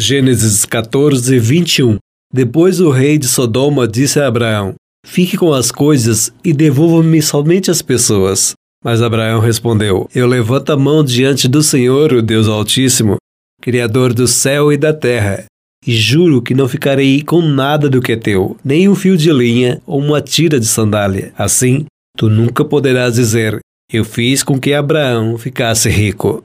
Gênesis 14, 21 Depois o rei de Sodoma disse a Abraão: Fique com as coisas e devolva-me somente as pessoas. Mas Abraão respondeu: Eu levanto a mão diante do Senhor, o Deus Altíssimo, Criador do céu e da terra, e juro que não ficarei com nada do que é teu, nem um fio de linha ou uma tira de sandália. Assim, tu nunca poderás dizer: Eu fiz com que Abraão ficasse rico.